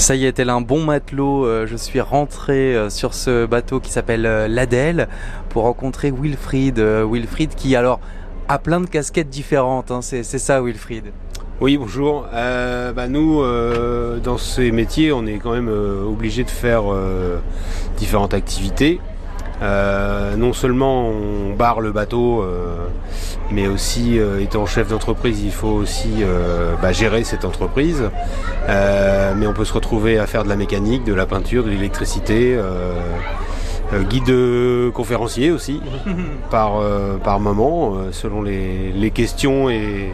Ça y est, tel un bon matelot, euh, je suis rentré euh, sur ce bateau qui s'appelle euh, l'Adèle pour rencontrer Wilfried. Wilfried qui alors a plein de casquettes différentes, hein. c'est ça Wilfried? Oui, bonjour. Bah, nous, dans ces métiers, on est quand même obligé de faire différentes activités. Euh, non seulement on barre le bateau, euh, mais aussi euh, étant chef d'entreprise, il faut aussi euh, bah, gérer cette entreprise. Euh, mais on peut se retrouver à faire de la mécanique, de la peinture, de l'électricité, guide conférencier aussi, par, euh, par moment, selon les, les questions et,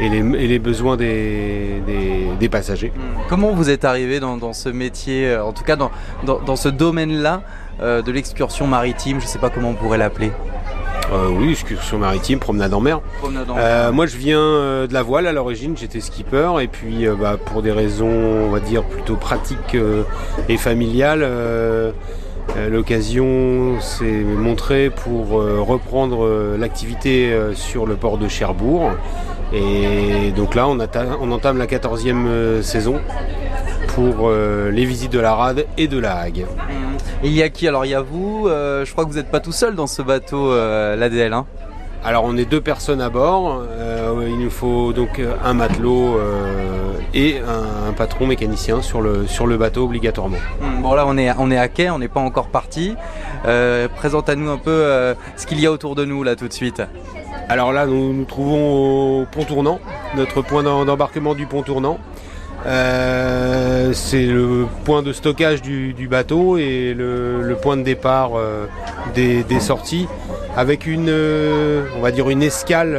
et, les, et les besoins des, des, des passagers. Comment vous êtes arrivé dans, dans ce métier, euh, en tout cas dans, dans, dans ce domaine-là euh, de l'excursion maritime, je sais pas comment on pourrait l'appeler. Euh, oui, excursion maritime, promenade en mer. Euh, moi, je viens euh, de la voile à l'origine, j'étais skipper, et puis bah, pour des raisons, on va dire, plutôt pratiques et familiales, l'occasion s'est montrée pour reprendre l'activité sur le port de Cherbourg. Et donc là, on, entame la 14e euh, saison pour euh, les visites de la rade et de la Hague. Et il y a qui Alors? Il y a vous, euh, je crois que vous n'êtes pas tout seul dans ce bateau, euh, l'ADL. Hein Alors on est deux personnes à bord. Il nous faut donc un matelot et un, un patron mécanicien sur le, sur le bateau obligatoirement. Hmm, Bon là on est, on est à quai, on n'est pas encore parti. Présente à nous un peu ce qu'il y a autour de nous là tout de suite. Alors là nous nous trouvons au pont tournant, notre point d'em- d'embarquement du pont tournant. Euh, c'est le point de stockage du, bateau et le, point de départ euh, des, sorties avec une, euh, on va dire une escale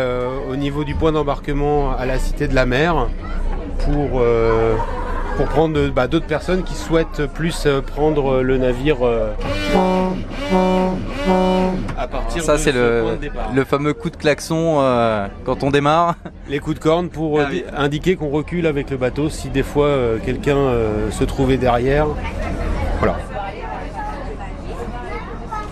au niveau du point d'embarquement à la Cité de la Mer pour, pour prendre bah, d'autres personnes qui souhaitent plus euh, prendre le navire euh, à partir Ça de c'est ce le, fameux coup de klaxon euh, quand on démarre. Les coups de corne pour Ah euh, oui. indiquer qu'on recule avec le bateau si des fois euh, quelqu'un euh, se trouvait derrière. Voilà.